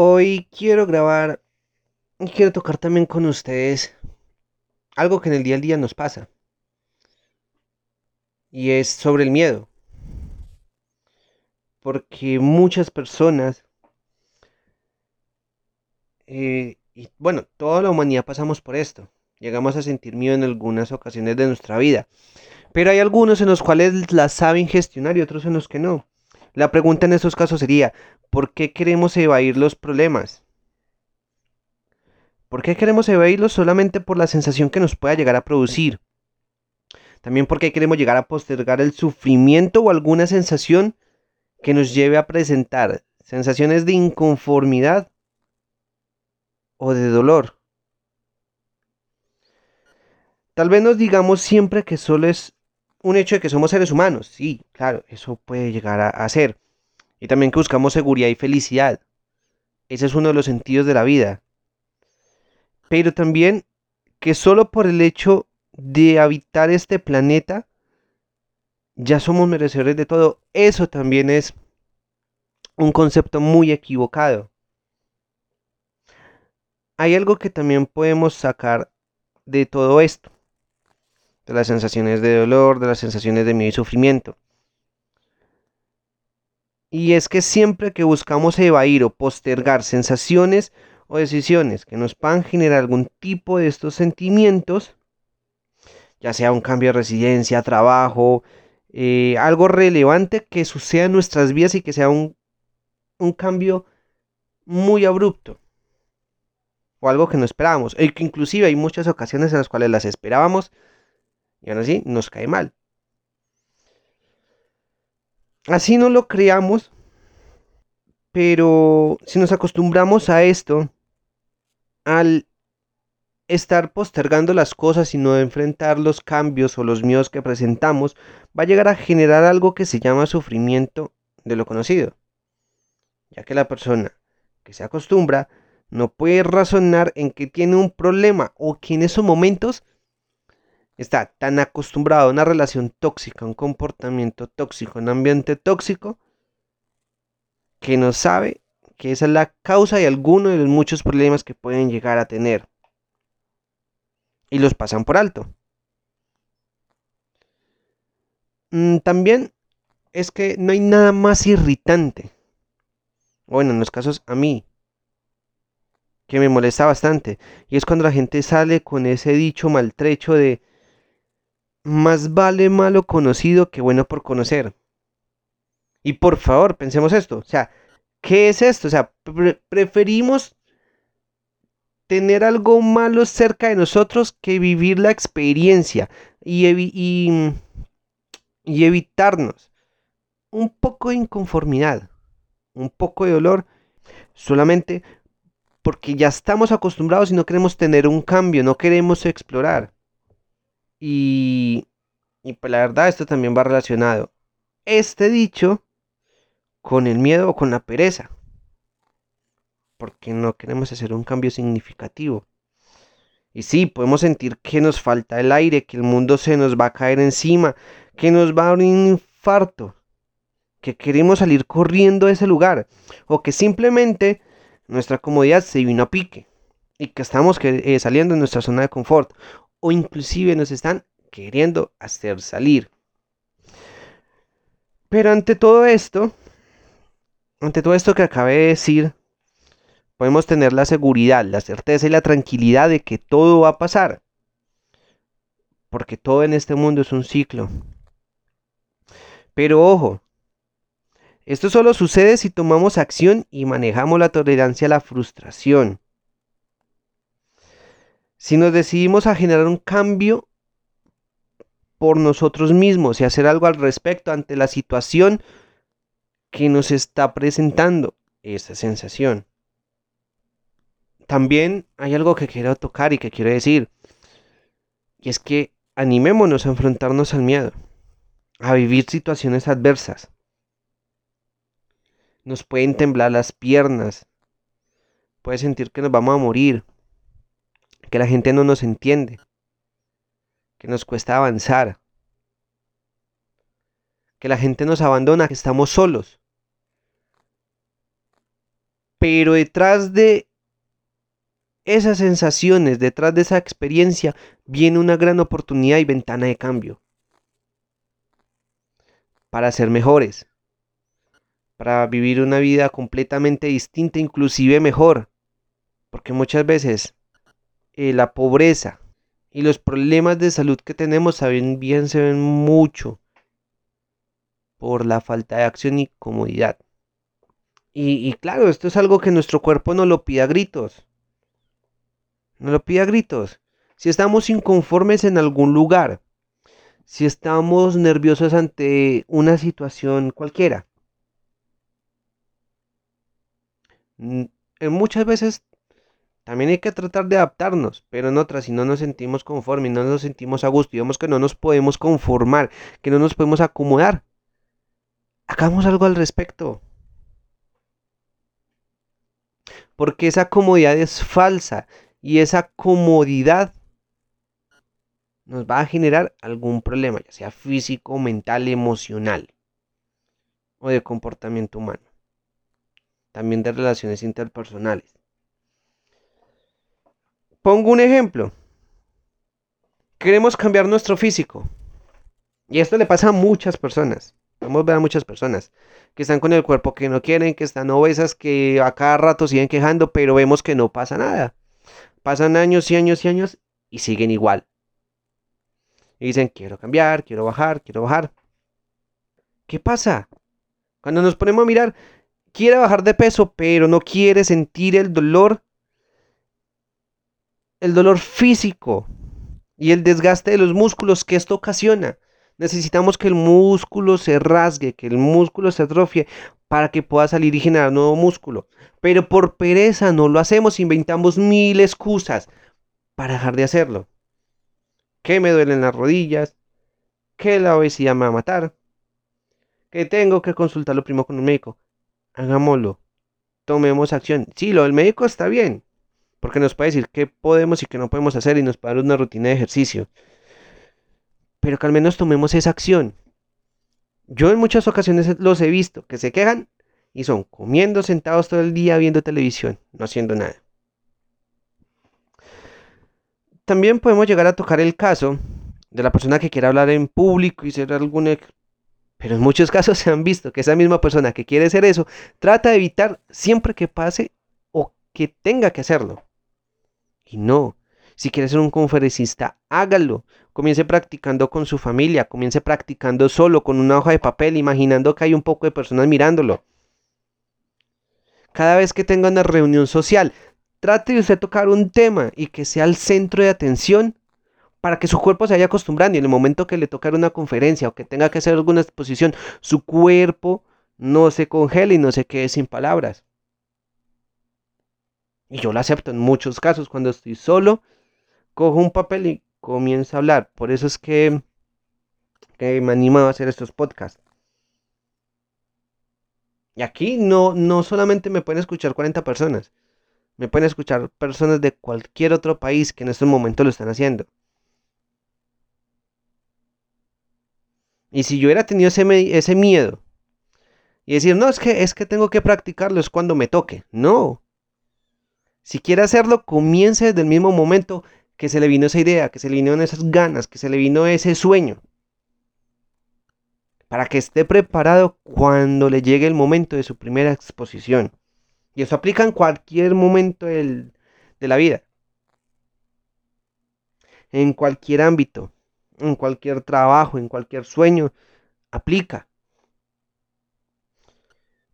Hoy quiero grabar y quiero tocar también con ustedes algo que en el día a día nos pasa. Y es sobre el miedo. Porque muchas personas, eh, y bueno, toda la humanidad pasamos por esto. Llegamos a sentir miedo en algunas ocasiones de nuestra vida. Pero hay algunos en los cuales la saben gestionar y otros en los que no. La pregunta en estos casos sería, ¿por qué queremos evadir los problemas? ¿Por qué queremos evadirlos solamente por la sensación que nos pueda llegar a producir? También porque queremos llegar a postergar el sufrimiento o alguna sensación que nos lleve a presentar sensaciones de inconformidad o de dolor. Tal vez nos digamos siempre que solo es un hecho de que somos seres humanos. Sí, claro, eso puede llegar a, ser. Y también que buscamos seguridad y felicidad. Ese es uno de los sentidos de la vida. Pero también que solo por el hecho de habitar este planeta, ya somos merecedores de todo. Eso también es un concepto muy equivocado. Hay algo que también podemos sacar de todo esto de las sensaciones de dolor, de las sensaciones de miedo y sufrimiento. Y es que siempre que buscamos evadir o postergar sensaciones o decisiones que nos puedan generar algún tipo de estos sentimientos, ya sea un cambio de residencia, trabajo, eh, algo relevante que suceda en nuestras vidas y que sea un, un cambio muy abrupto o algo que no esperábamos, y que inclusive hay muchas ocasiones en las cuales las esperábamos, y aún así nos cae mal. Así no lo creamos, pero si nos acostumbramos a esto, al estar postergando las cosas y no enfrentar los cambios o los miedos que presentamos, va a llegar a generar algo que se llama sufrimiento de lo conocido. Ya que la persona que se acostumbra no puede razonar en que tiene un problema o que en esos momentos está tan acostumbrado a una relación tóxica, un comportamiento tóxico, un ambiente tóxico, que no sabe que esa es la causa de alguno de los muchos problemas que pueden llegar a tener. Y los pasan por alto. Mm, también es que no hay nada más irritante. Bueno, en los casos a mí, que me molesta bastante. Y es cuando la gente sale con ese dicho maltrecho de más vale malo conocido que bueno por conocer. Y por favor, pensemos esto. O sea, ¿qué es esto? O sea, preferimos tener algo malo cerca de nosotros que vivir la experiencia y, y, y evitarnos un poco de inconformidad, un poco de dolor, solamente porque ya estamos acostumbrados y no queremos tener un cambio, no queremos explorar. Y, pues la verdad esto también va relacionado. Este dicho con el miedo o con la pereza. Porque no queremos hacer un cambio significativo. Y sí, podemos sentir que nos falta el aire, que el mundo se nos va a caer encima, que nos va a dar un infarto, que queremos salir corriendo de ese lugar, o que simplemente nuestra comodidad se vino a pique y que estamos eh, saliendo de nuestra zona de confort, o inclusive nos están queriendo hacer salir. Pero ante todo esto, ante todo esto que acabé de decir, podemos tener la seguridad, la certeza y la tranquilidad de que todo va a pasar. Porque todo en este mundo es un ciclo. Pero ojo, esto solo sucede si tomamos acción y manejamos la tolerancia a la frustración. Si nos decidimos a generar un cambio por nosotros mismos y hacer algo al respecto ante la situación que nos está presentando esa sensación. También hay algo que quiero tocar y que quiero decir. Y es que animémonos a enfrentarnos al miedo, a vivir situaciones adversas. Nos pueden temblar las piernas, puede sentir que nos vamos a morir, que la gente no nos entiende, que nos cuesta avanzar, que la gente nos abandona, que estamos solos. Pero detrás de esas sensaciones, detrás de esa experiencia, viene una gran oportunidad y ventana de cambio. Para ser mejores. Para vivir una vida completamente distinta, inclusive mejor. Porque muchas veces eh, la pobreza y los problemas de salud que tenemos saben bien se ven mucho por la falta de acción y comodidad. Y, y, claro, esto es algo que nuestro cuerpo no lo pide a gritos. No lo pide a gritos. Si estamos inconformes en algún lugar, si estamos nerviosos ante una situación cualquiera, muchas veces también hay que tratar de adaptarnos, pero en otras, si no nos sentimos conformes, no nos sentimos a gusto vemos que no nos podemos conformar, que no nos podemos acomodar, hagamos algo al respecto. Porque esa comodidad es falsa y esa comodidad nos va a generar algún problema, ya sea físico, mental, emocional o de comportamiento humano. También de relaciones interpersonales. Pongo un ejemplo. Queremos cambiar nuestro físico. Y esto le pasa a muchas personas. Vamos a ver a muchas personas que están con el cuerpo que no quieren, que están obesas, que a cada rato siguen quejando, pero vemos que no pasa nada. Pasan años y años y años y siguen igual. Y dicen, quiero cambiar, quiero bajar, quiero bajar. ¿Qué pasa? Cuando nos ponemos a mirar, quiere bajar de peso, pero no quiere sentir el dolor el dolor físico y el desgaste de los músculos que esto ocasiona. Necesitamos que el músculo se rasgue, que el músculo se atrofie para que pueda salir y generar nuevo músculo. Pero por pereza no lo hacemos, inventamos mil excusas para dejar de hacerlo. Que me duelen las rodillas, que la obesidad me va a matar, que tengo que consultarlo primero con un médico. Hagámoslo. Tomemos acción. Sí, lo del médico está bien, porque nos puede decir qué podemos y qué no podemos hacer y nos puede dar una rutina de ejercicio. Pero que al menos tomemos esa acción. Yo en muchas ocasiones los he visto que se quejan y son comiendo sentados todo el día viendo televisión, no haciendo nada. También podemos llegar a tocar el caso de la persona que quiere hablar en público y ser algún... Pero en muchos casos se han visto que esa misma persona que quiere hacer eso trata de evitar siempre que pase o que tenga que hacerlo. Y no, si quiere ser un conferencista, hágalo. Comience practicando con su familia, comience practicando solo, con una hoja de papel, imaginando que hay un poco de personas mirándolo. Cada vez que tenga una reunión social, trate de usted tocar un tema y que sea el centro de atención para que su cuerpo se vaya acostumbrando y en el momento que le toque una conferencia o que tenga que hacer alguna exposición, su cuerpo no se congele y no se quede sin palabras. Y yo lo acepto en muchos casos. Cuando estoy solo, cojo un papel y comienzo a hablar. Por eso es que, me animo a hacer estos podcasts. Y aquí no, no solamente me pueden escuchar 40 personas. Me pueden escuchar personas de cualquier otro país que en estos momentos lo están haciendo. Y si yo hubiera tenido ese, ese miedo y decir, no, es que, es que tengo que practicarlo, es cuando me toque. No, si quiere hacerlo, comience desde el mismo momento que se le vino esa idea, que se le vino esas ganas, que se le vino ese sueño. Para que esté preparado cuando le llegue el momento de su primera exposición. Y eso aplica en cualquier momento de la vida. En cualquier ámbito, en cualquier trabajo, en cualquier sueño, aplica.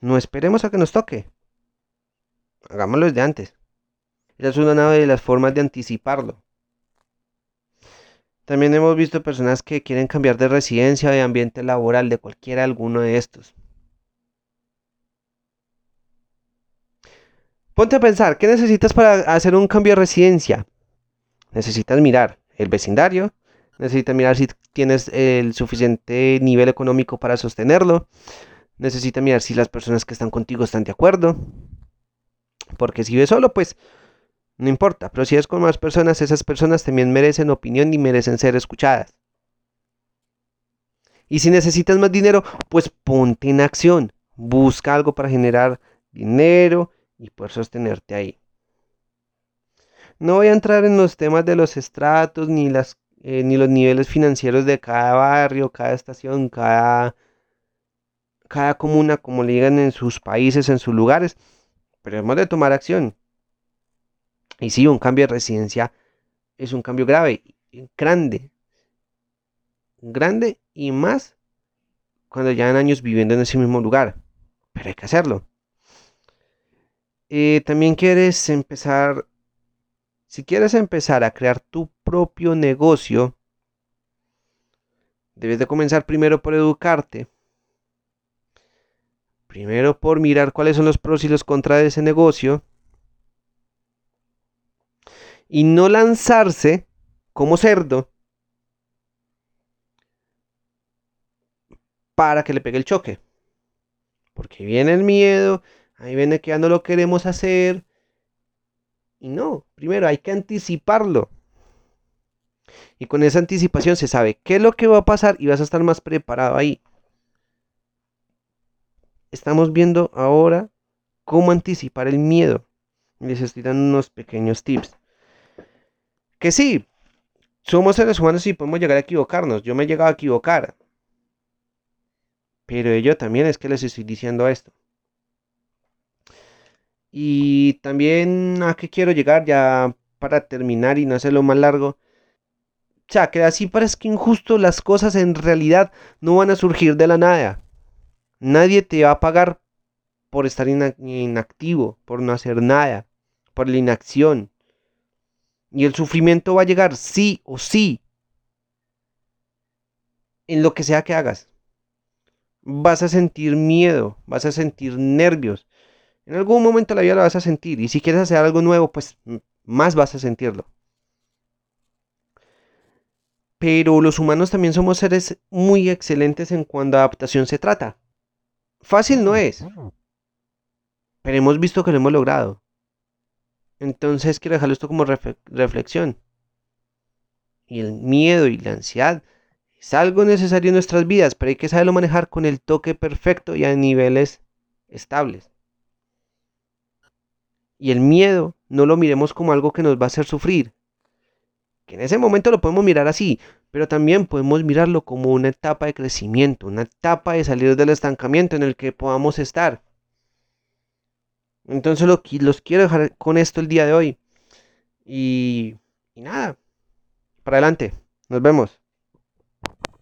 No esperemos a que nos toque. Hagámoslo desde antes. Esa es una de las formas de anticiparlo. También hemos visto personas que quieren cambiar de residencia de ambiente laboral, de cualquiera alguno de estos. Ponte a pensar, ¿qué necesitas para hacer un cambio de residencia? Necesitas mirar el vecindario, necesitas mirar si tienes el suficiente nivel económico para sostenerlo, necesitas mirar si las personas que están contigo están de acuerdo, porque si ves solo, pues no importa, pero si es con más personas, esas personas también merecen opinión y merecen ser escuchadas. Y si necesitas más dinero, pues ponte en acción. Busca algo para generar dinero y poder sostenerte ahí. No voy a entrar en los temas de los estratos ni, las, eh, ni los niveles financieros de cada barrio, cada estación, cada, cada comuna, como le digan en sus países, en sus lugares, pero hemos de tomar acción. Y sí, un cambio de residencia es un cambio grave, grande, grande y más cuando han años viviendo en ese mismo lugar. Pero hay que hacerlo. Eh, también quieres empezar, si quieres empezar a crear tu propio negocio, debes de comenzar primero por educarte. Primero por mirar cuáles son los pros y los contras de ese negocio. Y no lanzarse como cerdo para que le pegue el choque. Porque viene el miedo, ahí viene que ya no lo queremos hacer. Y no, primero hay que anticiparlo. Y con esa anticipación se sabe qué es lo que va a pasar y vas a estar más preparado ahí. Estamos viendo ahora cómo anticipar el miedo. Les estoy dando unos pequeños tips. Que sí, somos seres humanos y podemos llegar a equivocarnos. Yo me he llegado a equivocar. Pero ello también es que les estoy diciendo esto. Y también a qué quiero llegar ya para terminar y no hacerlo más largo. O sea, que así parece que injusto las cosas en realidad no van a surgir de la nada. Nadie te va a pagar por estar inactivo, por no hacer nada, por la inacción. Y el sufrimiento va a llegar sí o sí. En lo que sea que hagas vas a sentir miedo, vas a sentir nervios. En algún momento de la vida lo vas a sentir. Y si quieres hacer algo nuevo, pues más vas a sentirlo. Pero los humanos también somos seres muy excelentes en cuando adaptación se trata. Fácil no es. Pero hemos visto que lo hemos logrado. Entonces quiero dejarlo esto como reflexión. Y el miedo y la ansiedad es algo necesario en nuestras vidas, pero hay que saberlo manejar con el toque perfecto y a niveles estables. Y el miedo no lo miremos como algo que nos va a hacer sufrir. Que en ese momento lo podemos mirar así, pero también podemos mirarlo como una etapa de crecimiento, una etapa de salir del estancamiento en el que podamos estar. Entonces los quiero dejar con esto el día de hoy. Y, y nada, para adelante. Nos vemos.